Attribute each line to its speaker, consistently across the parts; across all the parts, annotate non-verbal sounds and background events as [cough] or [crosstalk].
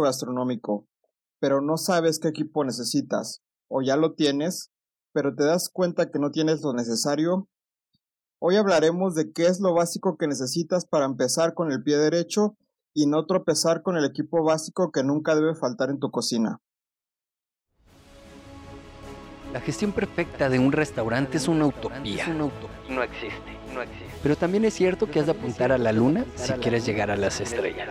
Speaker 1: gastronómico, pero no sabes qué equipo necesitas, o ya lo tienes, pero te das cuenta que no tienes lo necesario, hoy hablaremos de qué es lo básico que necesitas para empezar con el pie derecho y no tropezar con el equipo básico que nunca debe faltar en tu cocina.
Speaker 2: La gestión perfecta de un restaurante es una utopía.
Speaker 3: No existe, no existe.
Speaker 2: Pero también es cierto que has de apuntar a la luna si quieres llegar a las estrellas.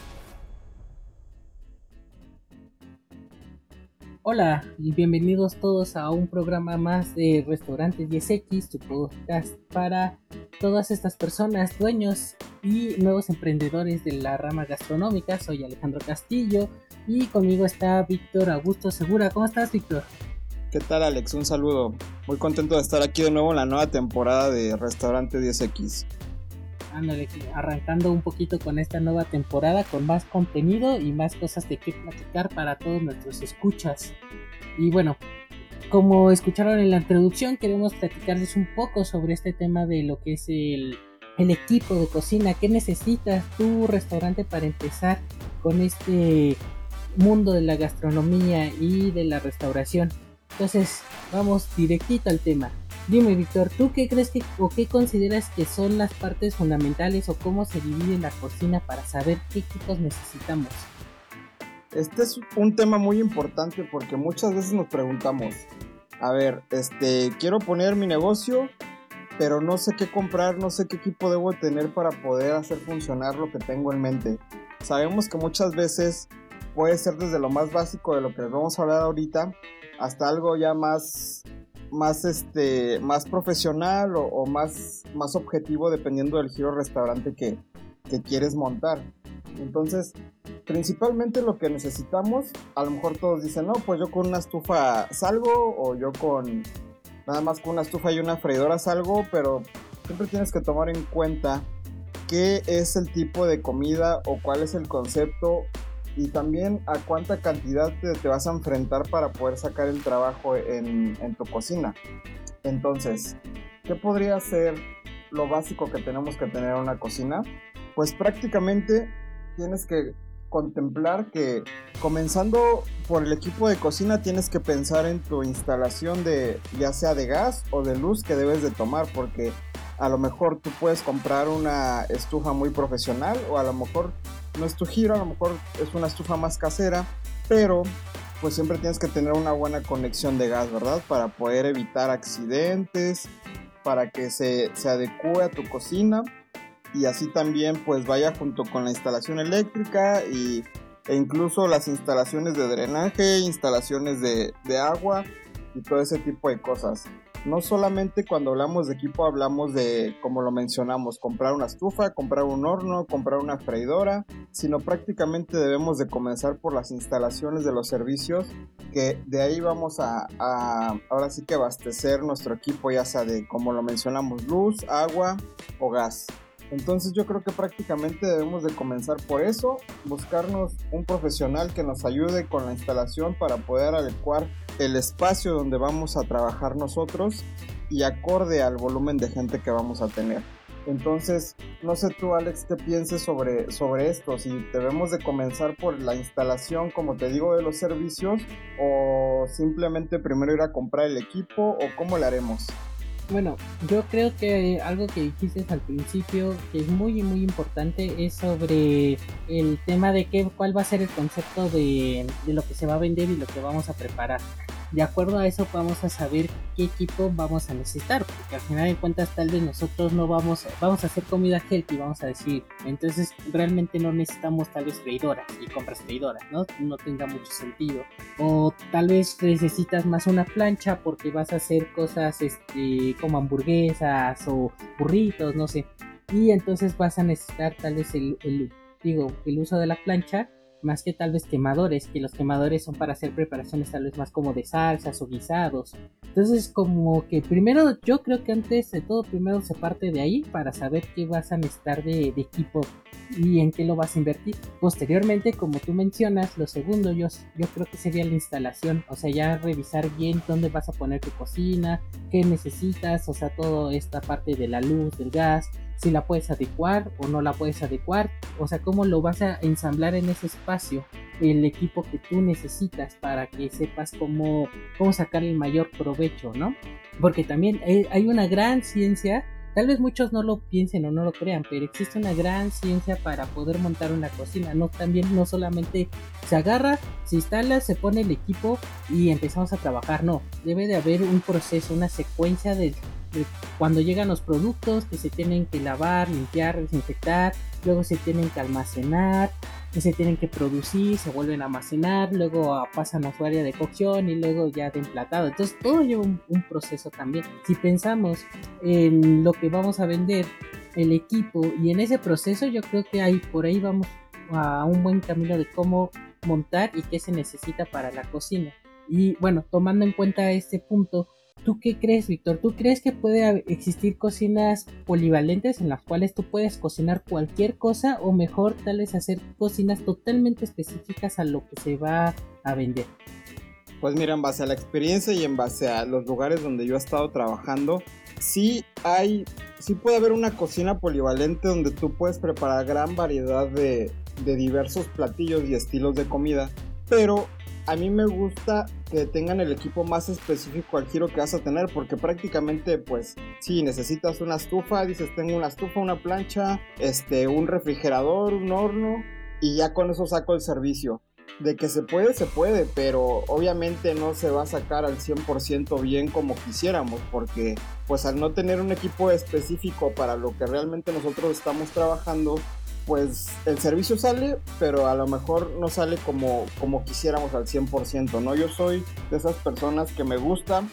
Speaker 4: Hola y bienvenidos todos a un programa más de Restaurantes 10X, tu podcast para todas estas personas, dueños y nuevos emprendedores de la rama gastronómica. Soy Alejandro Castillo y conmigo está Víctor Augusto Segura. ¿Cómo estás, Víctor?
Speaker 1: ¿Qué tal, Alex? Un saludo. Muy contento de estar aquí de nuevo en la nueva temporada de Restaurante 10X
Speaker 4: ándale, arrancando un poquito con esta nueva temporada, con más contenido y más cosas de qué platicar para todos nuestros escuchas. Y bueno, como escucharon en la introducción, queremos platicarles un poco sobre este tema de lo que es el, el equipo de cocina. ¿Qué necesitas tu restaurante para empezar con este mundo de la gastronomía y de la restauración? Entonces, vamos directito al tema. Dime, Víctor, ¿tú qué crees que o qué consideras que son las partes fundamentales o cómo se divide la cocina para saber qué equipos necesitamos?
Speaker 1: Este es un tema muy importante porque muchas veces nos preguntamos, a ver, este, quiero poner mi negocio, pero no sé qué comprar, no sé qué equipo debo tener para poder hacer funcionar lo que tengo en mente. Sabemos que muchas veces puede ser desde lo más básico de lo que vamos a hablar ahorita hasta algo ya más más este más profesional o, más más objetivo dependiendo del giro restaurante que, que, quieres montar. Entonces principalmente lo que necesitamos a lo mejor todos dicen no pues yo con una estufa salgo o yo con nada más con una estufa y una freidora salgo pero siempre tienes que tomar en cuenta qué es el tipo de comida o cuál es el concepto y también a cuánta cantidad te, vas a enfrentar para poder sacar el trabajo en, tu cocina. Entonces, ¿qué podría ser lo básico que tenemos que tener en una cocina? Pues prácticamente tienes que contemplar que comenzando por el equipo de cocina tienes que pensar en tu instalación de ya sea de gas o de luz que debes de tomar porque a lo mejor tú puedes comprar una estufa muy profesional o a lo mejor no es tu giro, a lo mejor es una estufa más casera, pero pues siempre tienes que tener una buena conexión de gas, ¿verdad? Para poder evitar accidentes, para que se, se adecue a tu cocina y así también pues vaya junto con la instalación eléctrica y, e incluso las instalaciones de drenaje, instalaciones de, de agua y todo ese tipo de cosas no solamente cuando hablamos de equipo hablamos de, como lo mencionamos, comprar una estufa, comprar un horno, comprar una freidora, sino prácticamente debemos de comenzar por las instalaciones de los servicios, que de ahí vamos a, ahora sí que abastecer nuestro equipo, ya sea de, como lo mencionamos, luz, agua o gas. Entonces yo creo que prácticamente debemos de comenzar por eso, buscarnos un profesional que nos ayude con la instalación para poder adecuar el espacio donde vamos a trabajar nosotros y acorde al volumen de gente que vamos a tener. Entonces, no sé tú Alex qué pienses sobre, sobre esto, si debemos de comenzar por la instalación, como te digo, de los servicios o simplemente primero ir a comprar el equipo o cómo lo haremos.
Speaker 4: Bueno, yo creo que algo que dijiste al principio que es muy muy importante es sobre el tema de qué, cuál va a ser el concepto de, de lo que se va a vender y lo que vamos a preparar de acuerdo a eso vamos a saber qué equipo vamos a necesitar, porque al final de cuentas tal vez nosotros no vamos, vamos a hacer comida healthy, vamos a decir, entonces realmente no necesitamos tal vez freidoras y compras freidoras, ¿no? No tenga mucho sentido. O tal vez necesitas más una plancha porque vas a hacer cosas este, como hamburguesas o burritos, no sé. Y entonces vas a necesitar tal vez el, digo, el uso de la plancha más que tal vez quemadores, que los quemadores son para hacer preparaciones tal vez más como de salsas o guisados. Entonces como que primero yo creo que antes de todo primero se parte de ahí para saber qué vas a necesitar de, equipo y en qué lo vas a invertir. Posteriormente, como tú mencionas, lo segundo yo, yo creo que sería la instalación, o sea, ya revisar bien dónde vas a poner tu cocina, qué necesitas, o sea, toda esta parte de la luz, del gas, si la puedes adecuar o no la puedes adecuar, o sea, cómo lo vas a ensamblar en ese espacio, el equipo que tú necesitas para que sepas cómo, cómo sacar el mayor provecho, ¿no? Porque también hay una gran ciencia, tal vez muchos no lo piensen o no lo crean, pero existe una gran ciencia para poder montar una cocina, no también no solamente se agarra, se instala, se pone el equipo y empezamos a trabajar, no, debe de haber un proceso, una secuencia de cuando llegan los productos que se tienen que lavar, limpiar, desinfectar, luego se tienen que almacenar, que se tienen que producir, se vuelven a almacenar, luego pasan a su área de cocción y luego ya de emplatado. Entonces todo lleva un, proceso también. Si pensamos en lo que vamos a vender, el equipo y en ese proceso yo creo que ahí por ahí vamos a un buen camino de cómo montar y qué se necesita para la cocina. Y bueno, tomando en cuenta este punto, ¿Tú qué crees, Víctor? ¿Tú crees que puede existir cocinas polivalentes en las cuales tú puedes cocinar cualquier cosa o mejor tal vez hacer cocinas totalmente específicas a lo que se va a vender?
Speaker 1: Pues mira, en base a la experiencia y en base a los lugares donde yo he estado trabajando, sí hay, sí puede haber una cocina polivalente donde tú puedes preparar gran variedad de, de diversos platillos y estilos de comida, pero a mí me gusta que tengan el equipo más específico al giro que vas a tener, porque prácticamente, pues, si necesitas una estufa, dices, tengo una estufa, una plancha, este, un refrigerador, un horno, y ya con eso saco el servicio. De que se puede, se puede, pero obviamente no se va a sacar al 100% bien como quisiéramos, porque pues al no tener un equipo específico para lo que realmente nosotros estamos trabajando, pues el servicio sale, pero a lo mejor no sale como, como quisiéramos al 100%, ¿no? Yo soy de esas personas que me gusta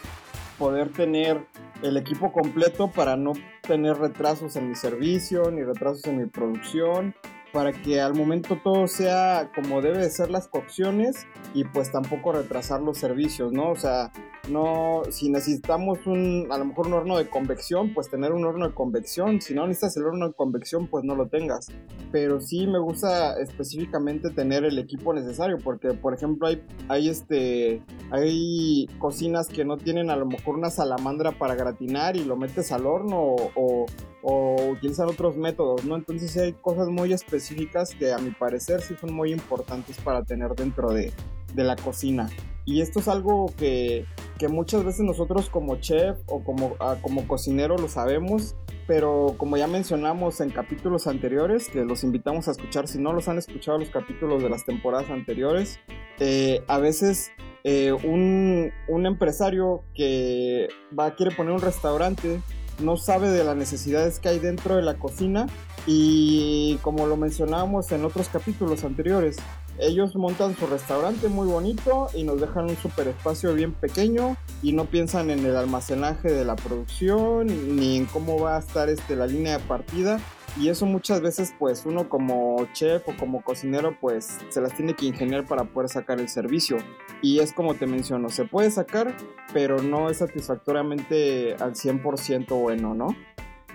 Speaker 1: poder tener el equipo completo para no tener retrasos en mi servicio ni retrasos en mi producción para que al momento todo sea como debe de ser las cocciones y pues tampoco retrasar los servicios, ¿no? O sea, no, si necesitamos un, a lo mejor un horno de convección, pues tener un horno de convección, si no necesitas el horno de convección, pues no lo tengas. Pero sí me gusta específicamente tener el equipo necesario, porque por ejemplo hay, hay este, hay cocinas que no tienen a lo mejor una salamandra para gratinar y lo metes al horno o, o utilizan otros métodos, ¿no? Entonces hay cosas muy específicas que a mi parecer sí son muy importantes para tener dentro de, de la cocina. Y esto es algo que, que muchas veces nosotros como chef o como, ah, como cocinero lo sabemos, pero como ya mencionamos en capítulos anteriores, que los invitamos a escuchar, si no los han escuchado los capítulos de las temporadas anteriores, eh, a veces eh, un, un, empresario que va, quiere poner un restaurante no sabe de las necesidades que hay dentro de la cocina y como lo mencionábamos en otros capítulos anteriores, ellos montan su restaurante muy bonito y nos dejan un super espacio bien pequeño y no piensan en el almacenaje de la producción ni en cómo va a estar este, la línea de partida y eso muchas veces pues uno como chef o como cocinero pues se las tiene que ingeniar para poder sacar el servicio. Y es como te menciono, se puede sacar, pero no es satisfactoriamente al 100% bueno, ¿no?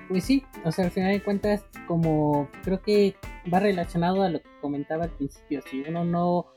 Speaker 4: Pues sí, o sea, al final de cuentas, como creo que va relacionado a lo que comentaba al principio, si uno no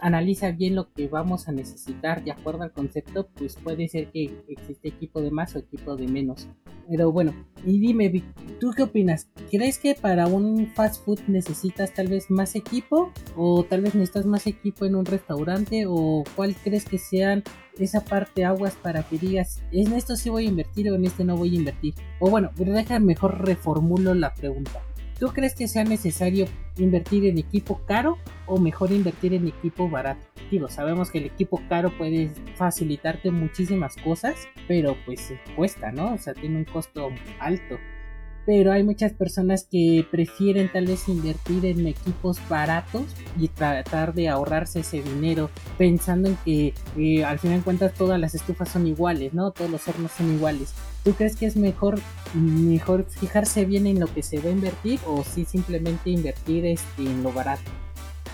Speaker 4: analiza bien lo que vamos a necesitar de acuerdo al concepto, pues puede ser que existe equipo de más o equipo de menos. Pero bueno, y dime, ¿tú qué opinas? ¿Crees que para un fast food necesitas tal vez más equipo? ¿O tal vez necesitas más equipo en un restaurante? ¿O cuál crees que sean esa parte aguas para que digas, en esto sí voy a invertir o en este no voy a invertir? O bueno, deja mejor reformulo la pregunta. ¿Tú crees que sea necesario invertir en equipo caro o mejor invertir en equipo barato? Digo, sabemos que el equipo caro puede facilitarte muchísimas cosas, pero pues cuesta, ¿no? O sea, tiene un costo alto pero hay muchas personas que prefieren tal vez invertir en equipos baratos y tratar de ahorrarse ese dinero pensando en que eh, al final de cuentas todas las estufas son iguales, ¿no? Todos los hornos son iguales. ¿Tú crees que es mejor, mejor fijarse bien en lo que se va a invertir o sí simplemente invertir este, en lo barato?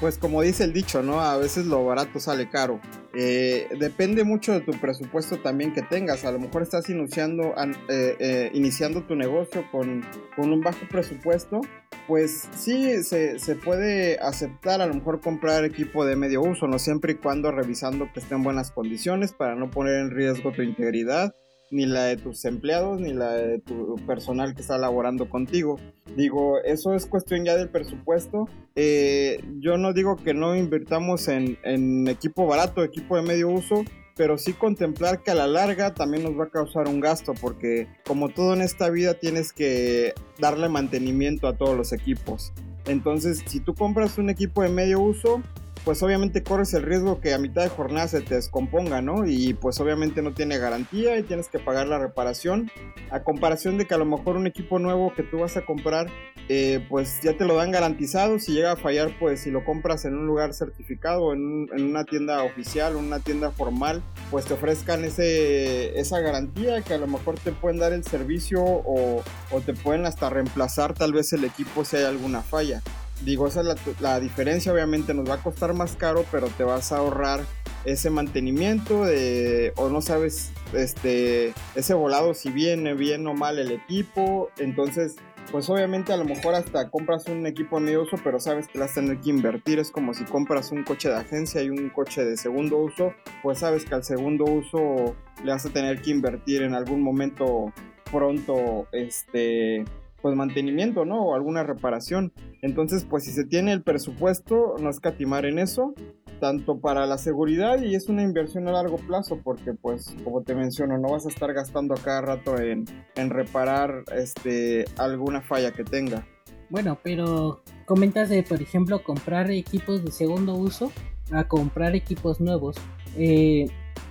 Speaker 1: Pues como dice el dicho, ¿no? A veces lo barato sale caro. Eh, depende mucho de tu presupuesto también que tengas. A lo mejor estás iniciando, eh, eh, iniciando tu negocio con, con, un bajo presupuesto. Pues sí, se, se, puede aceptar a lo mejor comprar equipo de medio uso, no siempre y cuando revisando que esté en buenas condiciones para no poner en riesgo tu integridad ni la de tus empleados, ni la de tu personal que está laborando contigo. Digo, eso es cuestión ya del presupuesto. Eh, yo no digo que no invirtamos en, en equipo barato, equipo de medio uso, pero sí contemplar que a la larga también nos va a causar un gasto, porque como todo en esta vida tienes que darle mantenimiento a todos los equipos. Entonces, si tú compras un equipo de medio uso, pues obviamente corres el riesgo que a mitad de jornada se te descomponga, ¿no? Y pues obviamente no tiene garantía y tienes que pagar la reparación. A comparación de que a lo mejor un equipo nuevo que tú vas a comprar, eh, pues ya te lo dan garantizado. Si llega a fallar, pues si lo compras en un lugar certificado, en, una tienda oficial, una tienda formal, pues te ofrezcan ese, esa garantía que a lo mejor te pueden dar el servicio o, o te pueden hasta reemplazar tal vez el equipo si hay alguna falla. Digo, esa es la, diferencia, obviamente nos va a costar más caro, pero te vas a ahorrar ese mantenimiento de, o no sabes, este, ese volado si viene bien o mal el equipo, entonces, pues obviamente a lo mejor hasta compras un equipo medio uso, pero sabes que vas a tener que invertir, es como si compras un coche de agencia y un coche de segundo uso, pues sabes que al segundo uso le vas a tener que invertir en algún momento pronto, este, pues mantenimiento, ¿no? O alguna reparación. Entonces, pues si se tiene el presupuesto, no escatimar en eso, tanto para la seguridad y es una inversión a largo plazo, porque pues como te menciono, no vas a estar gastando a cada rato en, en reparar este, alguna falla que tenga.
Speaker 4: Bueno, pero comentas de, por ejemplo, comprar equipos de segundo uso a comprar equipos nuevos. Eh,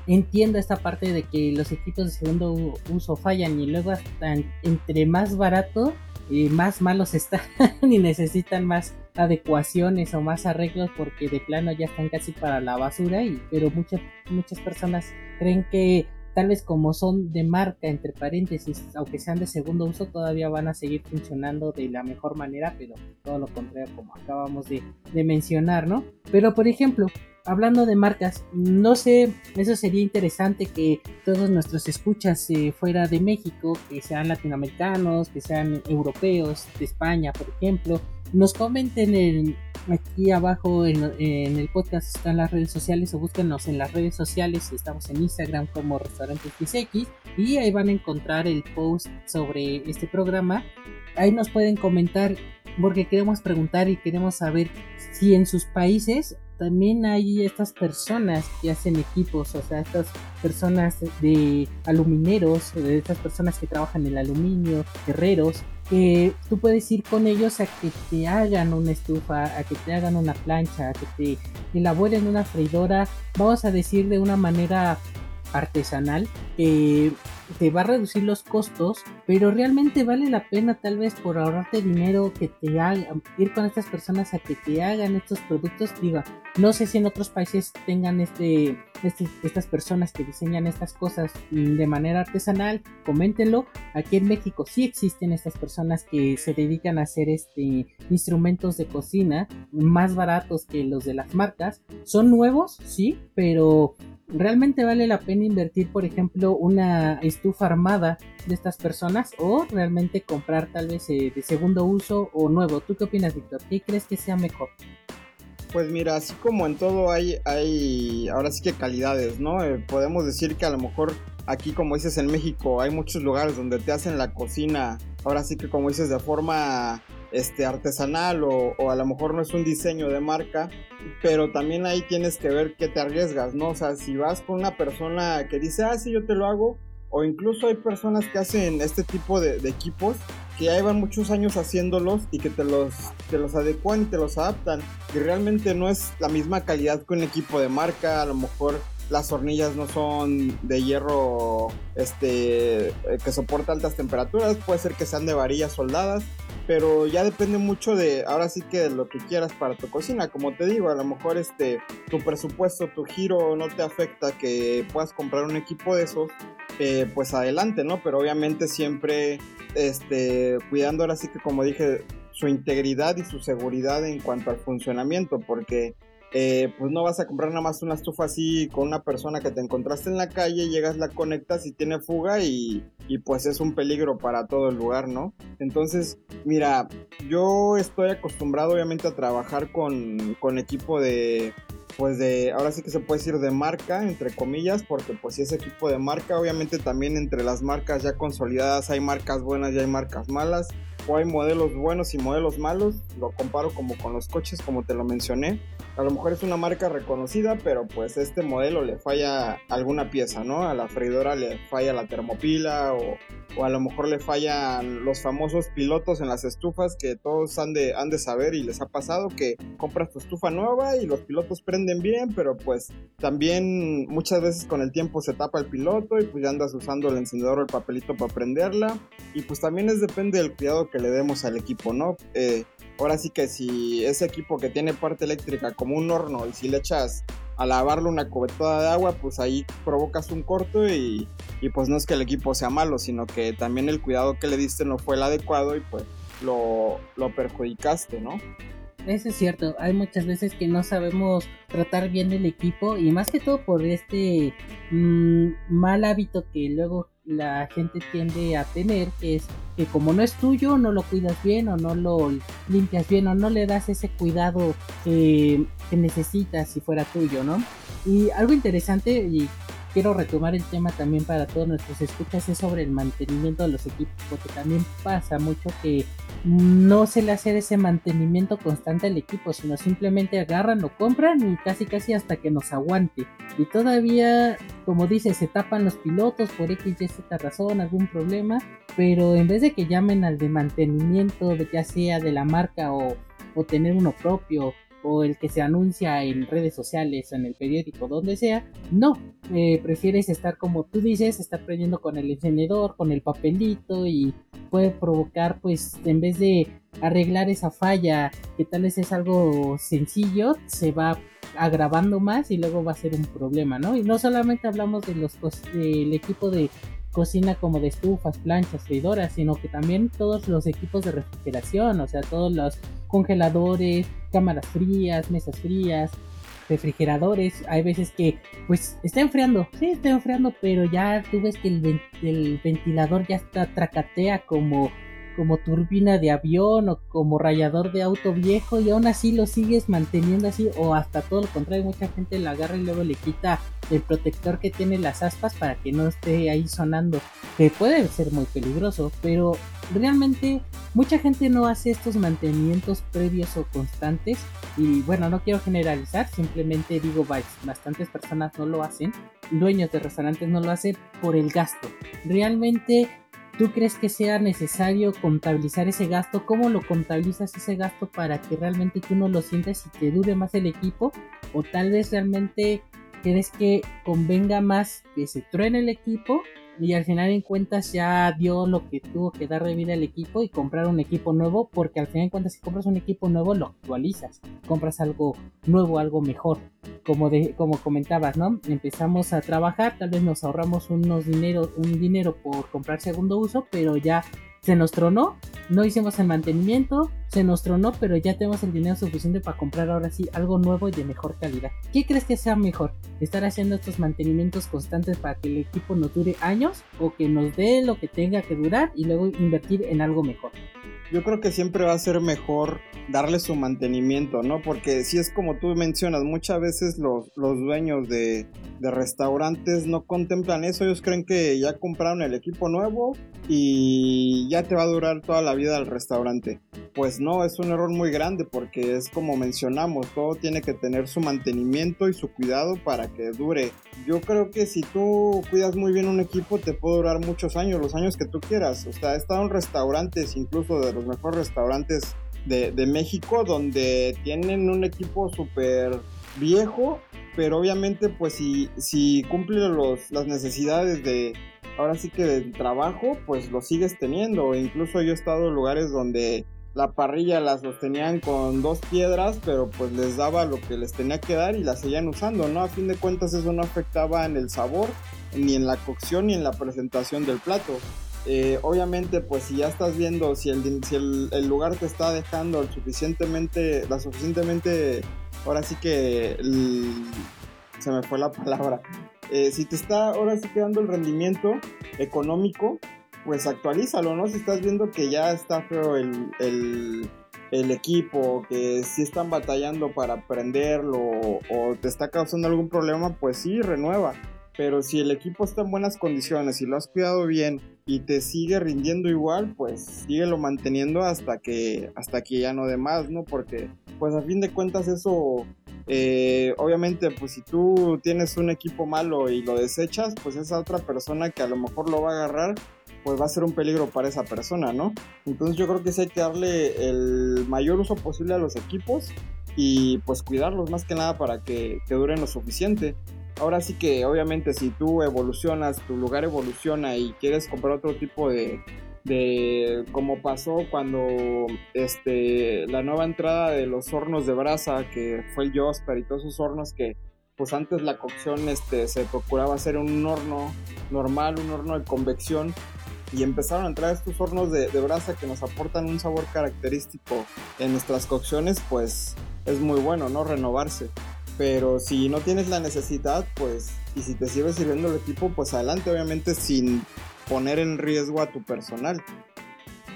Speaker 4: entiendo esta parte de que los equipos de segundo uso fallan y luego hasta entre más barato y más malos están [laughs] y necesitan más adecuaciones o más arreglos porque de plano ya están casi para la basura y pero muchas muchas personas creen que tal vez como son de marca entre paréntesis aunque sean de segundo uso todavía van a seguir funcionando de la mejor manera pero todo lo contrario como acabamos de, de mencionar no pero por ejemplo hablando de marcas, no sé, eso sería interesante que todos nuestros escuchas eh, fuera de México, que sean latinoamericanos, que sean europeos, de España, por ejemplo, nos comenten en, aquí abajo en, el podcast están las redes sociales o búsquenos en las redes sociales, estamos en Instagram como Restaurantes XX y ahí van a encontrar el post sobre este programa. Ahí nos pueden comentar porque queremos preguntar y queremos saber si en sus países también hay estas personas que hacen equipos, o sea, estas personas de alumineros, de estas personas que trabajan el aluminio, herreros, que tú puedes ir con ellos a que te hagan una estufa, a que te hagan una plancha, a que te elaboren una freidora, vamos a decir de una manera artesanal que te va a reducir los costos, pero realmente vale la pena tal vez por ahorrarte dinero que te hagan, ir con estas personas a que te hagan estos productos. Diga, no sé si en otros países tengan este, este, estas personas que diseñan estas cosas de manera artesanal, coméntenlo. Aquí en México sí existen estas personas que se dedican a hacer este instrumentos de cocina más baratos que los de las marcas. Son nuevos, sí, pero realmente vale la pena invertir, por ejemplo, una estufa armada de estas personas o realmente comprar tal vez eh, de segundo uso o nuevo. ¿Tú qué opinas, Víctor? ¿Qué crees que sea mejor?
Speaker 1: Pues mira, así como en todo hay, hay ahora sí que calidades, ¿no? Eh, podemos decir que a lo mejor aquí, como dices, en México hay muchos lugares donde te hacen la cocina, ahora sí que como dices, de forma este, artesanal o, o, a lo mejor no es un diseño de marca, pero también ahí tienes que ver qué te arriesgas, ¿no? O sea, si vas con una persona que dice, ah, sí, yo te lo hago, o incluso hay personas que hacen este tipo de, equipos que ya llevan muchos años haciéndolos y que te los, te los adecuan y te los adaptan. Y realmente no es la misma calidad que un equipo de marca, a lo mejor las hornillas no son de hierro este, eh, que soporta altas temperaturas, puede ser que sean de varillas soldadas, pero ya depende mucho de, ahora sí que de lo que quieras para tu cocina, como te digo, a lo mejor este, tu presupuesto, tu giro no te afecta que puedas comprar un equipo de esos, eh, pues adelante, ¿no? Pero obviamente siempre este, cuidando ahora sí que como dije, su integridad y su seguridad en cuanto al funcionamiento, porque eh, pues no vas a comprar nada más una estufa así con una persona que te encontraste en la calle, llegas, la conectas y tiene fuga y, y, pues es un peligro para todo el lugar, ¿no? Entonces, mira, yo estoy acostumbrado obviamente a trabajar con, con equipo de, pues de, ahora sí que se puede decir de marca, entre comillas, porque pues si es equipo de marca, obviamente también entre las marcas ya consolidadas hay marcas buenas y hay marcas malas, hay modelos buenos y modelos malos, lo comparo como con los coches, como te lo mencioné a lo mejor es una marca reconocida, pero pues este modelo le falla alguna pieza, ¿no? A la freidora le falla la termopila o, o a lo mejor le fallan los famosos pilotos en las estufas que todos han de, han de saber y les ha pasado que compras tu estufa nueva y los pilotos prenden bien, pero pues también muchas veces con el tiempo se tapa el piloto y pues ya andas usando el encendedor o el papelito para prenderla y pues también es depende del cuidado que le demos al equipo, ¿no? Eh, ahora sí que si ese equipo que tiene parte eléctrica como un horno y si le echas a lavarlo una cubetada de agua, pues ahí provocas un corto y, y, pues no es que el equipo sea malo, sino que también el cuidado que le diste no fue el adecuado y pues lo, lo perjudicaste, ¿no?
Speaker 4: Eso es cierto, hay muchas veces que no sabemos tratar bien el equipo y más que todo por este mmm, mal hábito que luego la gente tiende a tener, es que como no es tuyo, no lo cuidas bien o no lo limpias bien o no le das ese cuidado que, que necesitas si fuera tuyo, ¿no? Y algo interesante y quiero retomar el tema también para todos nuestros escuchas es sobre el mantenimiento de los equipos, porque también pasa mucho que no se le hace ese mantenimiento constante al equipo, sino simplemente agarran, lo compran y casi casi hasta que nos aguante. Y todavía, como dice, se tapan los pilotos por X y Z razón, algún problema, pero en vez de que llamen al de mantenimiento, ya sea de la marca o, o tener uno propio, o el que se anuncia en redes sociales, en el periódico, donde sea, no, eh, prefieres estar como tú dices, estar prendiendo con el encendedor, con el papelito y puede provocar pues en vez de arreglar esa falla que tal vez es algo sencillo, se va agravando más y luego va a ser un problema, ¿no? Y no solamente hablamos de los del equipo de cocina como de estufas, planchas, freidoras, sino que también todos los equipos de refrigeración, o sea, todos los congeladores, cámaras frías, mesas frías, refrigeradores. Hay veces que, pues, está enfriando, sí, está enfriando, pero ya tú ves que el ventilador ya está tracatea como como turbina de avión o como rayador de auto viejo y aún así lo sigues manteniendo así o hasta todo lo contrario mucha gente la agarra y luego le quita el protector que tiene las aspas para que no esté ahí sonando que puede ser muy peligroso pero realmente mucha gente no hace estos mantenimientos previos o constantes. Y bueno no quiero generalizar simplemente digo bastantes personas no lo hacen dueños de restaurantes no lo hacen por el gasto. Realmente ¿Tú crees que sea necesario contabilizar ese gasto? ¿Cómo lo contabilizas ese gasto para que realmente tú no lo sientas y te dure más el equipo? ¿O tal vez realmente crees que convenga más que se truene el equipo y al final en cuentas ya dio lo que tuvo que dar de vida al equipo y comprar un equipo nuevo porque al final en cuentas si compras un equipo nuevo lo actualizas, compras algo nuevo, algo mejor. Como, de, como comentabas, ¿no? Empezamos a trabajar, tal vez nos ahorramos unos dinero, un dinero por comprar segundo uso, pero ya se nos tronó, no hicimos el mantenimiento, se nos tronó, pero ya tenemos el dinero suficiente para comprar ahora sí algo nuevo y de mejor calidad. ¿Qué crees que sea mejor? ¿Estar haciendo estos mantenimientos constantes para que el equipo nos dure años o que nos dé lo que tenga que durar y luego invertir en algo mejor?
Speaker 1: yo creo que siempre va a ser mejor darle su mantenimiento, ¿no? Porque si es como tú mencionas, muchas veces los, los dueños de, de, restaurantes no contemplan eso, ellos creen que ya compraron el equipo nuevo y ya te va a durar toda la vida el restaurante. Pues no, es un error muy grande porque es como mencionamos, todo tiene que tener su mantenimiento y su cuidado para que dure. Yo creo que si tú cuidas muy bien un equipo te puede durar muchos años, los años que tú quieras. O sea, he estado en restaurantes incluso de los mejores restaurantes de, de México donde tienen un equipo súper viejo, pero obviamente pues si, si cumple los, las necesidades de, ahora sí que del trabajo, pues lo sigues teniendo. Incluso yo he estado en lugares donde la parrilla la sostenían con dos piedras, pero pues les daba lo que les tenía que dar y la seguían usando, ¿no? A fin de cuentas eso no afectaba en el sabor, ni en la cocción, ni en la presentación del plato. eh, obviamente, pues si ya estás viendo si el, si el, lugar te está dejando suficientemente, la suficientemente, ahora sí que se me fue la [laughs] palabra, eh, si te está ahora sí quedando el rendimiento económico, pues actualízalo, ¿no? Si estás viendo que ya está feo el, el, equipo, que si están batallando para aprenderlo o te está causando algún problema, pues sí, renueva. Pero si el equipo está en buenas condiciones y lo has cuidado bien y te sigue rindiendo igual, pues síguelo manteniendo hasta que, hasta que ya no dé más, ¿no? Porque pues a fin de cuentas eso, eh, obviamente pues si tú tienes un equipo malo y lo desechas, pues esa otra persona que a lo mejor lo va a agarrar, pues va a ser un peligro para esa persona, ¿no? Entonces yo creo que sí hay que darle el mayor uso posible a los equipos y pues cuidarlos más que nada para que, que duren lo suficiente ahora sí que obviamente si tú evolucionas, tu lugar evoluciona y quieres comprar otro tipo de, de como pasó cuando este la nueva entrada de los hornos de brasa que fue el Josper y todos esos hornos que pues antes la cocción este se procuraba hacer un horno normal, un horno de convección y empezaron a entrar estos hornos de, de brasa que nos aportan un sabor característico en nuestras cocciones, pues es muy bueno, ¿no? Renovarse. Pero si no tienes la necesidad, pues, y si te sigue sirviendo el equipo, pues adelante, obviamente sin poner en riesgo a tu personal.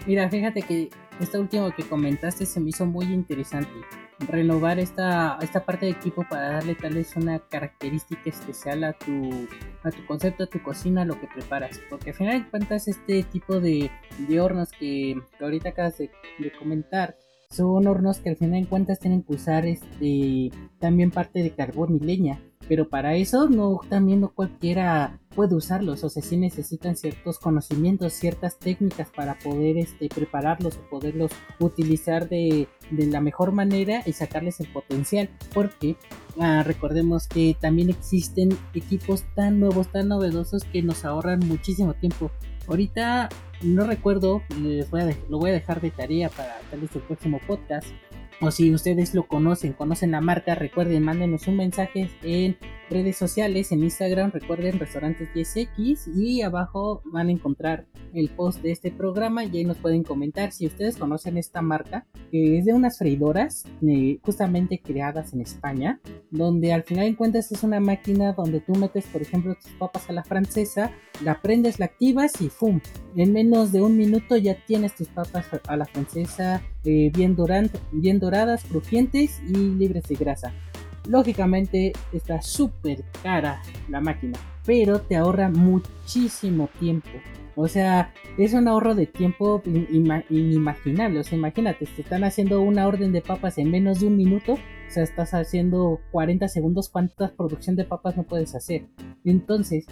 Speaker 4: Mira, fíjate que esta última que comentaste se me hizo muy interesante. Renovar esta, esta parte de equipo para darle tal vez una característica especial a tu, a tu concepto, a tu cocina, a lo que preparas. Porque al final de cuentas este tipo de, de hornos que, ahorita acabas de comentar, son hornos que al final de cuentas tienen que usar este también parte de carbón y leña pero para eso no también no cualquiera puede usarlos o sea sí necesitan ciertos conocimientos ciertas técnicas para poder este prepararlos o poderlos utilizar de, de la mejor manera y sacarles el potencial porque ah, recordemos que también existen equipos tan nuevos tan novedosos que nos ahorran muchísimo tiempo. Ahorita no recuerdo, les voy a lo voy a dejar de tarea para tal vez el próximo podcast. O si ustedes lo conocen, conocen la marca, recuerden, mándenos un mensaje en redes sociales, en Instagram, recuerden restaurantes 10X y abajo van a encontrar el post de este programa y ahí nos pueden comentar si ustedes conocen esta marca, que es de unas freidoras eh, justamente creadas en España, donde al final de cuentas es una máquina donde tú metes, por ejemplo, tus papas a la francesa, la prendes, la activas y ¡fum! En menos de un minuto ya tienes tus papas a la francesa eh, bien, bien doradas, crujientes y libres de grasa. Lógicamente está súper cara la máquina, pero te ahorra muchísimo tiempo. O sea, es un ahorro de tiempo inimaginable. O sea, imagínate, te están haciendo una orden de papas en menos de un minuto. O sea, estás haciendo 40 segundos. ¿Cuántas producción de papas no puedes hacer? Entonces,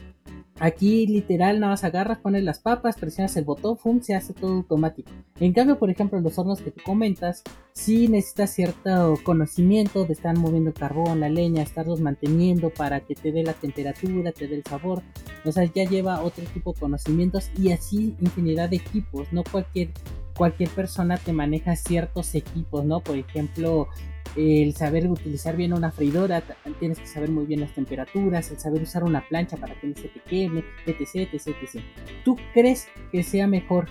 Speaker 4: Aquí literal nada más agarras, pones las papas, presionas el botón, ¡fum! se hace todo automático. En cambio, por ejemplo, los hornos que tú comentas, sí necesitas cierto conocimiento de estar moviendo carbón, la leña, estarlos manteniendo para que te dé la temperatura, te dé el sabor. O sea, ya lleva otro tipo de conocimientos y así infinidad de equipos. No cualquier, cualquier persona te maneja ciertos equipos, ¿no? Por ejemplo, el saber utilizar bien una freidora, tienes que saber muy bien las temperaturas, el saber usar una plancha para que no se te queme, etc, etc, etc. ¿Tú crees que sea mejor,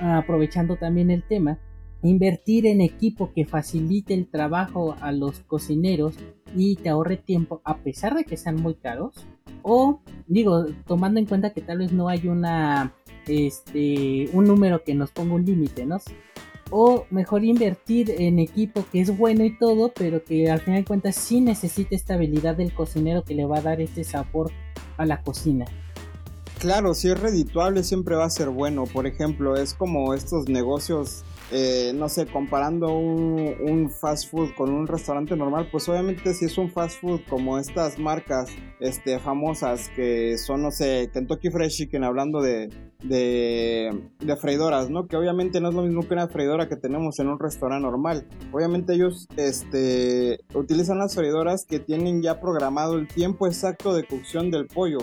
Speaker 4: aprovechando también el tema, invertir en equipo que facilite el trabajo a los cocineros y te ahorre tiempo a pesar de que sean muy caros? O digo, tomando en cuenta que tal vez no hay una este un número que nos ponga un límite, ¿no? O mejor invertir en equipo que es bueno y todo, pero que al final de cuentas sí necesita esta habilidad del cocinero que le va a dar este sabor a la cocina.
Speaker 1: Claro, si es redituable siempre va a ser bueno. Por ejemplo, es como estos negocios eh, no sé, comparando un, fast food con un restaurante normal, pues obviamente si es un fast food como estas marcas este, famosas que son, no sé, Kentucky Fried Chicken, hablando de, de, de, freidoras, ¿no? Que obviamente no es lo mismo que una freidora que tenemos en un restaurante normal. Obviamente ellos este, utilizan las freidoras que tienen ya programado el tiempo exacto de cocción del pollo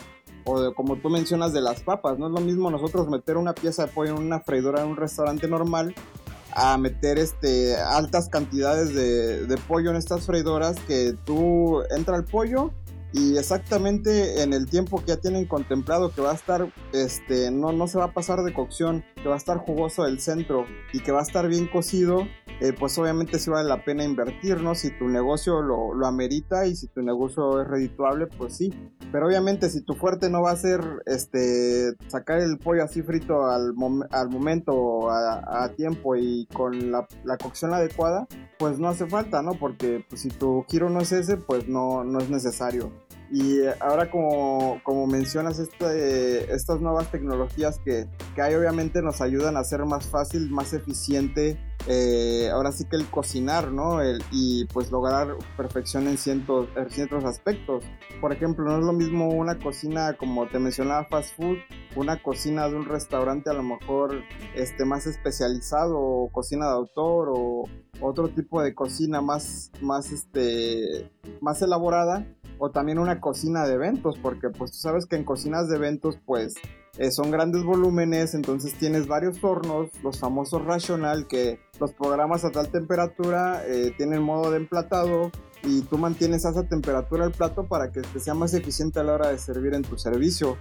Speaker 1: o de, como tú mencionas de las papas, no es lo mismo nosotros meter una pieza de pollo en una freidora en un restaurante normal a meter este altas cantidades de, pollo en estas freidoras que tú entra el pollo y exactamente en el tiempo que ya tienen contemplado que va a estar, este, no, no se va a pasar de cocción, que va a estar jugoso el centro y que va a estar bien cocido, eh, pues obviamente sí vale la pena invertir, ¿no? Si tu negocio lo, lo, amerita y si tu negocio es redituable, pues sí. Pero obviamente si tu fuerte no va a ser este, sacar el pollo así frito al, al momento, a, a, tiempo y con la, la, cocción adecuada, pues no hace falta, ¿no? Porque pues, si tu giro no es ese, pues no, no es necesario. Y ahora como, como mencionas este, estas nuevas tecnologías que, que hay obviamente nos ayudan a hacer más fácil, más eficiente, eh, ahora sí que el cocinar, ¿no? El, y pues lograr perfección en cientos, en ciertos aspectos. Por ejemplo, no es lo mismo una cocina como te mencionaba fast food, una cocina de un restaurante a lo mejor este, más especializado o cocina de autor o otro tipo de cocina más, más, este, más elaborada o también una cocina de eventos, porque pues tú sabes que en cocinas de eventos pues eh, son grandes volúmenes, entonces tienes varios hornos, los famosos rational, que los programas a tal temperatura, eh, tienen modo de emplatado y tú mantienes a esa temperatura el plato para que sea más eficiente a la hora de servir en tu servicio.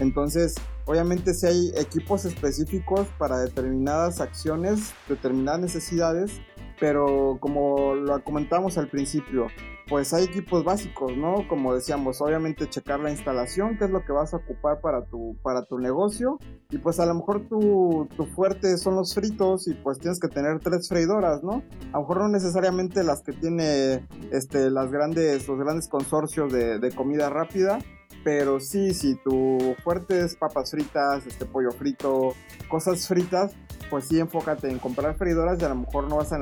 Speaker 1: Entonces, obviamente si hay equipos específicos para determinadas acciones, determinadas necesidades, pero como lo comentamos al principio, pues hay equipos básicos, ¿no? Como decíamos, obviamente checar la instalación, qué es lo que vas a ocupar para tu, para tu negocio. Y pues a lo mejor tu, tu fuerte son los fritos y pues tienes que tener tres freidoras, ¿no? A lo mejor no necesariamente las que tiene este, las grandes, los grandes consorcios de, de comida rápida, pero sí, si tu fuerte es papas fritas, este pollo frito, cosas fritas, pues sí enfócate en comprar freidoras y a lo mejor no vas a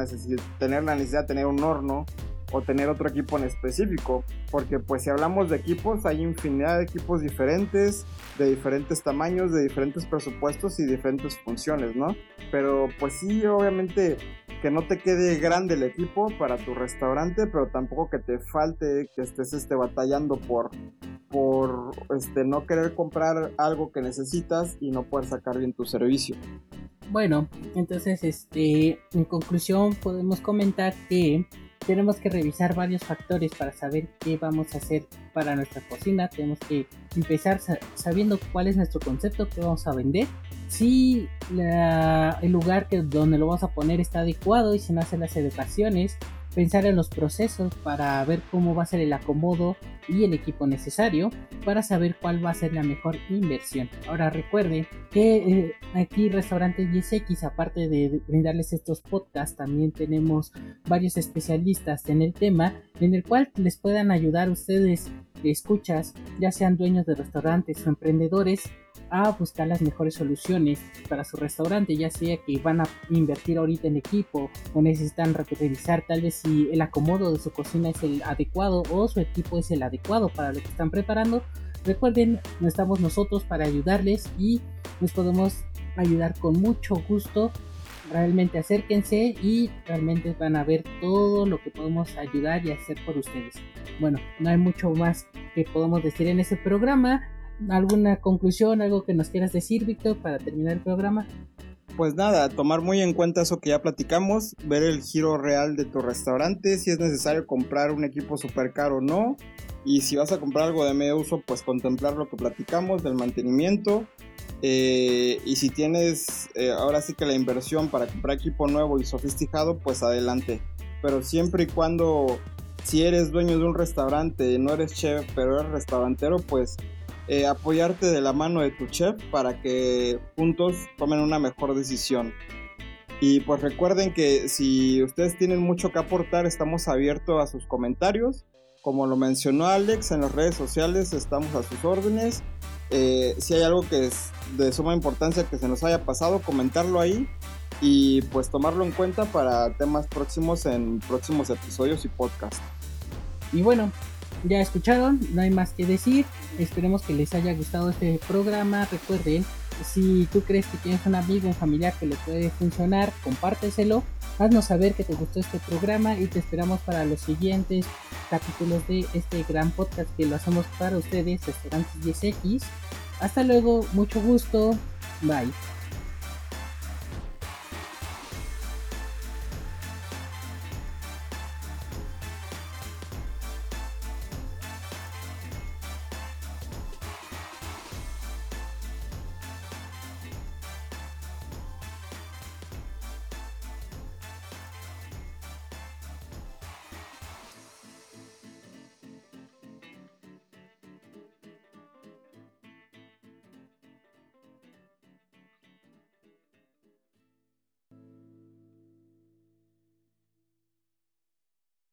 Speaker 1: tener la necesidad de tener un horno o tener otro equipo en específico, porque pues si hablamos de equipos hay infinidad de equipos diferentes, de diferentes tamaños, de diferentes presupuestos y diferentes funciones, ¿no? Pero pues sí, obviamente que no te quede grande el equipo para tu restaurante, pero tampoco que te falte que estés este, batallando por, por este, no querer comprar algo que necesitas y no poder sacar bien tu servicio.
Speaker 4: Bueno, entonces, este, en conclusión podemos comentar que tenemos que revisar varios factores para saber qué vamos a hacer para nuestra cocina. Tenemos que empezar sabiendo cuál es nuestro concepto que vamos a vender. Si el lugar que, donde lo vamos a poner está adecuado y si no hacen las educaciones pensar en los procesos para ver cómo va a ser el acomodo y el equipo necesario para saber cuál va a ser la mejor inversión. Ahora recuerden que eh, aquí Restaurante 10X, aparte de brindarles estos podcasts, también tenemos varios especialistas en el tema en el cual les puedan ayudar ustedes escuchas, ya sean dueños de restaurantes o emprendedores, a buscar las mejores soluciones para su restaurante, ya sea que van a invertir ahorita en equipo o necesitan revisar tal vez si el acomodo de su cocina es el adecuado o su equipo es el adecuado para lo que están preparando. Recuerden, no estamos nosotros para ayudarles y nos podemos ayudar con mucho gusto. Realmente acérquense y realmente van a ver todo lo que podemos ayudar y hacer por ustedes. Bueno, no hay mucho más que podemos decir en ese programa. ¿Alguna conclusión, algo que nos quieras decir, Víctor, para terminar el programa?
Speaker 1: Pues nada, tomar muy en cuenta eso que ya platicamos, ver el giro real de tu restaurante, si es necesario comprar un equipo super caro o no, y si vas a comprar algo de medio uso, pues contemplar lo que platicamos del mantenimiento, eh, y si tienes eh, ahora sí que la inversión para comprar equipo nuevo y sofisticado, pues adelante, pero siempre y cuando si eres dueño de un restaurante, no eres chef, pero eres restaurantero, pues eh, apoyarte de la mano de tu chef para que juntos tomen una mejor decisión. Y pues recuerden que si ustedes tienen mucho que aportar, estamos abiertos a sus comentarios. Como lo mencionó Alex, en las redes sociales estamos a sus órdenes. Eh, si hay algo que es de suma importancia que se nos haya pasado, comentarlo ahí y pues tomarlo en cuenta para temas próximos en próximos episodios y podcast.
Speaker 4: Y bueno, ya escucharon, no hay más que decir. Esperemos que les haya gustado este programa. Recuerden, si tú crees que tienes un amigo, un familiar que le puede funcionar, compárteselo. Haznos saber que te gustó este programa y te esperamos para los siguientes capítulos de este gran podcast que lo hacemos para ustedes, Restaurantes 10X. Hasta luego, mucho gusto. Bye.